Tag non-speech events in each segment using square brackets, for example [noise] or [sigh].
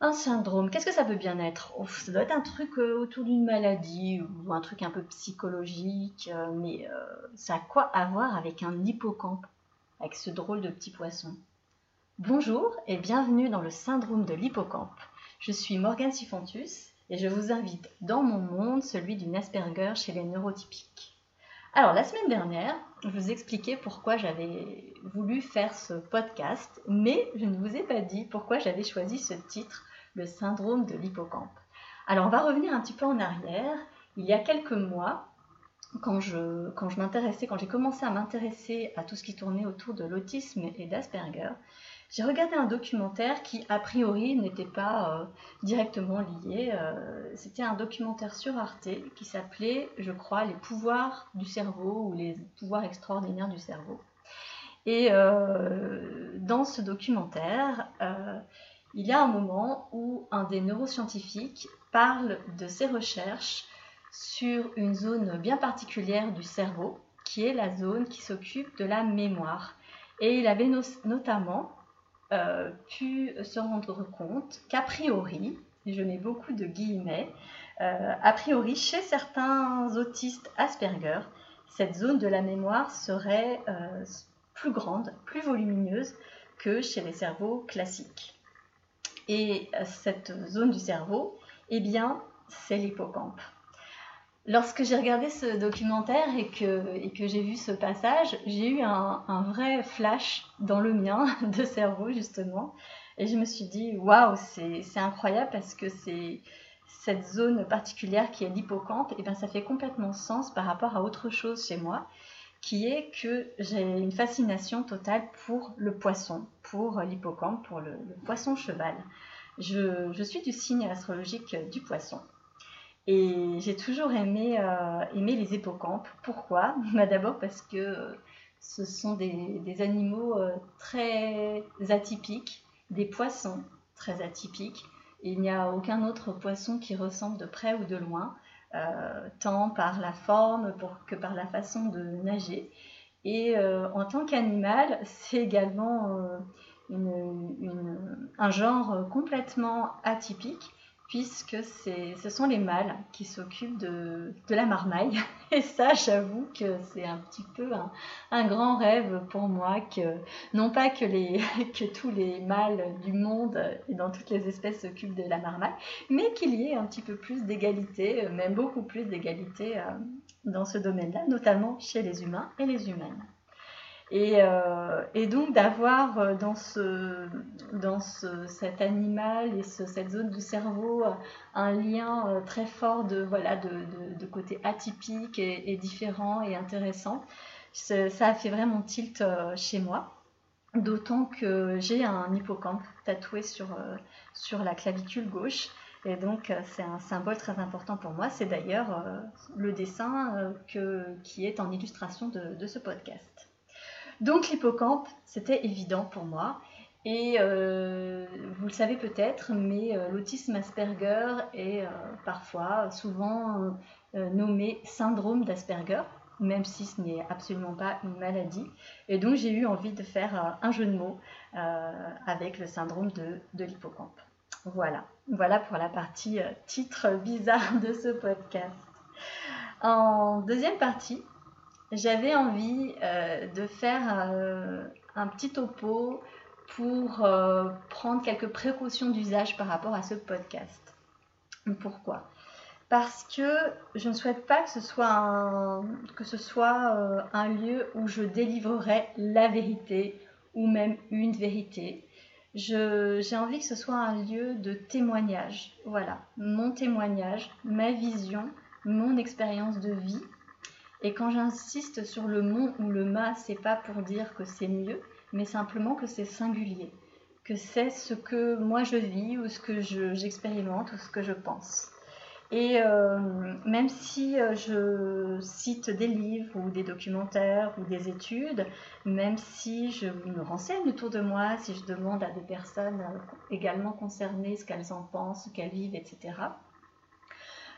Un syndrome, qu'est-ce que ça peut bien être? Ça doit être un truc euh, autour d'une maladie ou un truc un peu psychologique, euh, mais euh, ça a quoi à voir avec un hippocampe, avec ce drôle de petit poisson? Bonjour et bienvenue dans le syndrome de l'hippocampe. Je suis Morgane Sifontus et je vous invite dans mon monde, celui d'une Asperger chez les neurotypiques. Alors, la semaine dernière, je vous expliquais pourquoi j'avais voulu faire ce podcast, mais je ne vous ai pas dit pourquoi j'avais choisi ce titre, le syndrome de l'hippocampe. Alors, on va revenir un petit peu en arrière. Il y a quelques mois, quand quand je m'intéressais, quand j'ai commencé à m'intéresser à tout ce qui tournait autour de l'autisme et d'Asperger, j'ai regardé un documentaire qui, a priori, n'était pas euh, directement lié. Euh, c'était un documentaire sur Arte qui s'appelait, je crois, Les pouvoirs du cerveau ou les pouvoirs extraordinaires du cerveau. Et euh, dans ce documentaire, il y a un moment où un des neuroscientifiques parle de ses recherches sur une zone bien particulière du cerveau, qui est la zone qui s'occupe de la mémoire. Et il avait notamment euh, pu se rendre compte qu'a priori, je mets beaucoup de guillemets, euh, a priori chez certains autistes Asperger, cette zone de la mémoire serait euh, plus grande, plus volumineuse que chez les cerveaux classiques. Et cette zone du cerveau, eh bien, c'est l'hippocampe. Lorsque j'ai regardé ce documentaire et que, j'ai vu ce passage, j'ai eu un, vrai flash dans le mien [laughs] de cerveau, justement. Et je me suis dit, waouh, c'est incroyable parce que c'est cette zone particulière qui est l'hippocampe, et bien ça fait complètement sens par rapport à autre chose chez moi, qui est que j'ai une fascination totale pour le poisson, pour l'hippocampe, pour le, le, poisson cheval. Je, je suis du signe astrologique du poisson. Et j'ai toujours aimé, euh, les hippocampes. Pourquoi? [laughs] Bah, D'abord parce que ce sont des, animaux euh, très atypiques, des poissons très atypiques. Il n'y a aucun autre poisson qui ressemble de près ou de loin, euh, tant par la forme que par la façon de nager. Et en tant qu'animal, [laughs] c'est également un genre complètement atypique puisque ce sont les mâles qui s'occupent de, la marmaille. [laughs] Et ça, j'avoue que c'est un petit peu un, grand rêve pour moi, que non pas que, [laughs] que tous les mâles du monde et dans toutes les espèces s'occupent de la marmaille, mais qu'il y ait un petit peu plus d'égalité, même beaucoup plus d'égalité euh, dans ce domaine-là, notamment chez les humains et les humaines. Euh, et, donc d'avoir euh, dans, ce, dans cet animal et cette zone du cerveau euh, un lien très fort de, côté atypique et, différent et intéressant, ça a fait vraiment tilt chez moi. D'autant que j'ai un hippocampe tatoué sur la clavicule gauche. Et donc, c'est un symbole très important pour moi. C'est d'ailleurs le dessin qui est en illustration de ce podcast. Donc l'hippocampe, c'était évident pour moi. Et euh, vous le savez peut-être, mais euh, l'autisme Asperger est euh, parfois, souvent nommé syndrome d'Asperger, même si ce n'est absolument pas une maladie. Et donc j'ai eu envie de faire un jeu de mots avec le syndrome de, de l'hippocampe. Voilà, voilà pour la partie titre bizarre de ce podcast. En deuxième partie, j'avais envie euh, de faire euh, un petit topo pour euh, prendre quelques précautions d'usage par rapport à ce podcast. Pourquoi? Parce que je ne souhaite pas que ce soit un, que ce soit, un lieu où je délivrerai la vérité ou même une vérité. J'ai envie que ce soit un lieu de témoignage. Voilà, mon témoignage, ma vision, mon expérience de vie et quand j'insiste sur le mon ou le ma, c'est pas pour dire que c'est mieux, mais simplement que c'est singulier, que c'est ce que moi je vis ou ce que j'expérimente ou ce que je pense. Et euh, même si euh, je cite des livres ou des documentaires ou des études, même si je me renseigne autour de moi, si je demande à des personnes euh, également concernées ce qu'elles en pensent, ce qu'elles vivent, etc.,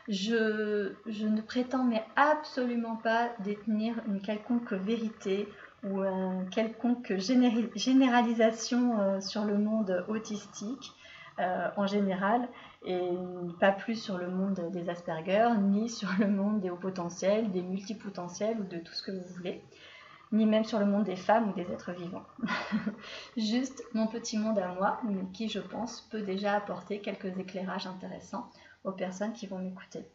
je, ne prétends mais absolument pas détenir une quelconque vérité ou une quelconque généralisation euh, sur le monde autistique. en général, et pas plus sur le monde des Asperger, ni sur le monde des hauts potentiels, des multipotentiels ou de tout ce que vous voulez, ni même sur le monde des femmes ou des êtres vivants. [laughs] Juste mon petit monde à moi, qui je pense peut déjà apporter quelques éclairages intéressants aux personnes qui vont m'écouter.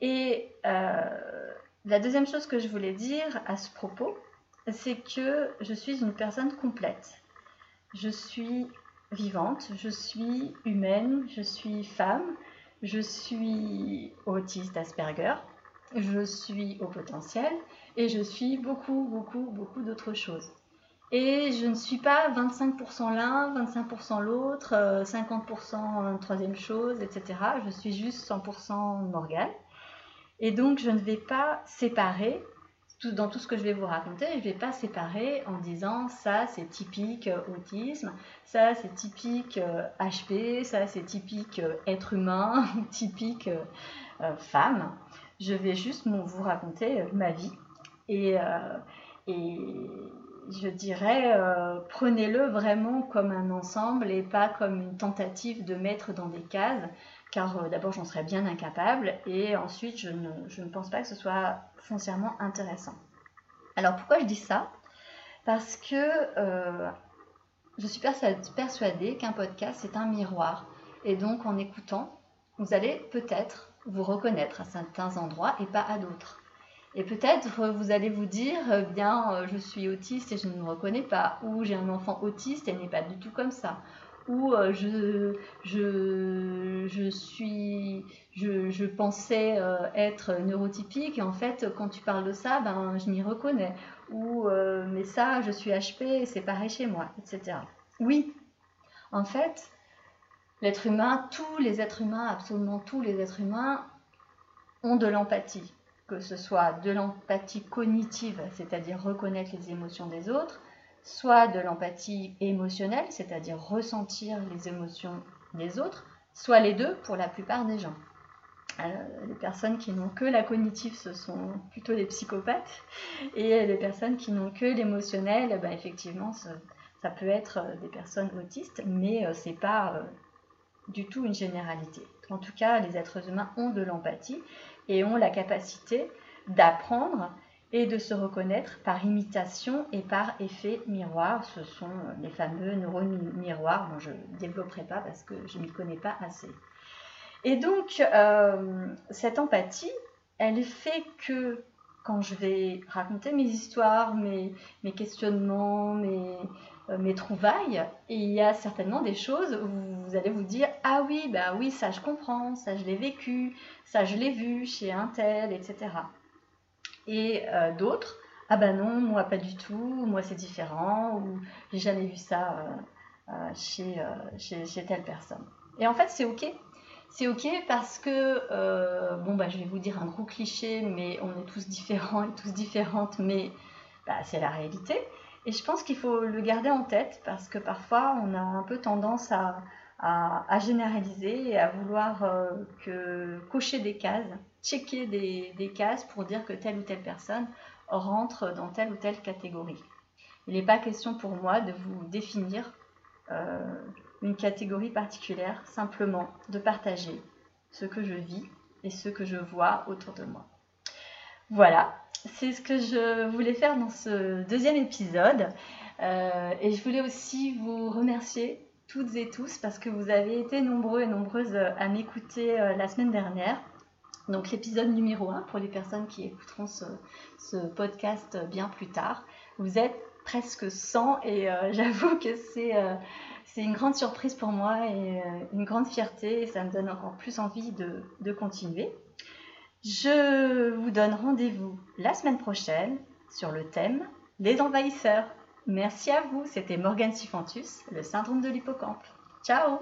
Et euh, la deuxième chose que je voulais dire à ce propos, c'est que je suis une personne complète. Je suis vivante, je suis humaine, je suis femme, je suis autiste Asperger, je suis au potentiel et je suis beaucoup, beaucoup, beaucoup d'autres choses. Et je ne suis pas 25% l'un, 25% l'autre, 50% troisième chose, etc. Je suis juste 100% Morgane. Et donc, je ne vais pas séparer dans tout ce que je vais vous raconter, je ne vais pas séparer en disant ça c'est typique euh, autisme, ça c'est typique HP, euh, ça c'est typique euh, être humain, [laughs] typique femme. Je vais juste vous raconter ma vie et, et je dirais prenez-le vraiment comme un ensemble et pas comme une tentative de mettre dans des cases car d'abord j'en serais bien incapable et ensuite je ne, je ne pense pas que ce soit foncièrement intéressant. Alors pourquoi je dis ça? Parce que euh, je suis persuadée qu'un podcast c'est un miroir et donc en écoutant, vous allez peut-être vous reconnaître à certains endroits et pas à d'autres. Et peut-être vous allez vous dire, eh bien, euh, je suis autiste et je ne me reconnais pas, ou j'ai un enfant autiste et n'est pas du tout comme ça, euh, je, suis, je, pensais euh, être neurotypique. Et en fait quand tu parles de ça, ben, je m'y reconnais. Ou euh, mais ça, je suis HP, c'est pareil chez moi, etc. Oui, en fait, l'être humain, tous les êtres humains, absolument tous les êtres humains ont de l'empathie, que ce soit de l'empathie cognitive, c'est-à-dire reconnaître les émotions des autres, soit de l'empathie émotionnelle, c'est-à-dire ressentir les émotions des autres, soit les deux pour la plupart des gens. Euh, les personnes qui n'ont que la cognitive, ce sont plutôt des psychopathes, et les personnes qui n'ont que l'émotionnel, eh ben, effectivement, ça, peut être euh, des personnes autistes, mais euh, ce n'est pas du tout une généralité. En tout cas, les êtres humains ont de l'empathie et ont la capacité d'apprendre et de se reconnaître par imitation et par effet miroir. Ce sont les fameux neurones miroirs dont je ne développerai pas parce que je ne m'y connais pas assez. Et donc, euh, cette empathie, elle fait que quand je vais raconter mes histoires, mes, questionnements, mes, euh, mes trouvailles, il y a certainement des choses où vous allez vous dire Ah oui, bah oui, ça je comprends, ça je l'ai vécu, ça je l'ai vu chez un tel, etc et euh, d'autres, ah ben non, moi pas du tout, moi c'est différent, ou j'ai jamais vu ça euh, euh, chez, chez, telle personne. Et en fait, c'est ok. C'est ok parce que, bon, bah, je vais vous dire un gros cliché, mais on est tous différents et tous différentes, mais bah, c'est la réalité. Et je pense qu'il faut le garder en tête parce que parfois on a un peu tendance à, généraliser et à vouloir que cocher des cases checker des, cases pour dire que telle ou telle personne rentre dans telle ou telle catégorie. Il n'est pas question pour moi de vous définir euh, une catégorie particulière, simplement de partager ce que je vis et ce que je vois autour de moi. Voilà, c'est ce que je voulais faire dans ce deuxième épisode. Euh, et je voulais aussi vous remercier toutes et tous parce que vous avez été nombreux et nombreuses à m'écouter euh, la semaine dernière. Donc l'épisode numéro 1 pour les personnes qui écouteront ce, podcast bien plus tard. Vous êtes presque 100 et euh, [laughs] j'avoue que c'est une grande surprise pour moi et une grande fierté et ça me donne encore plus envie de continuer. Je vous donne rendez-vous la semaine prochaine sur le thème des envahisseurs. Merci à vous, c'était Morgane Sifantus, le syndrome de l'hippocampe. Ciao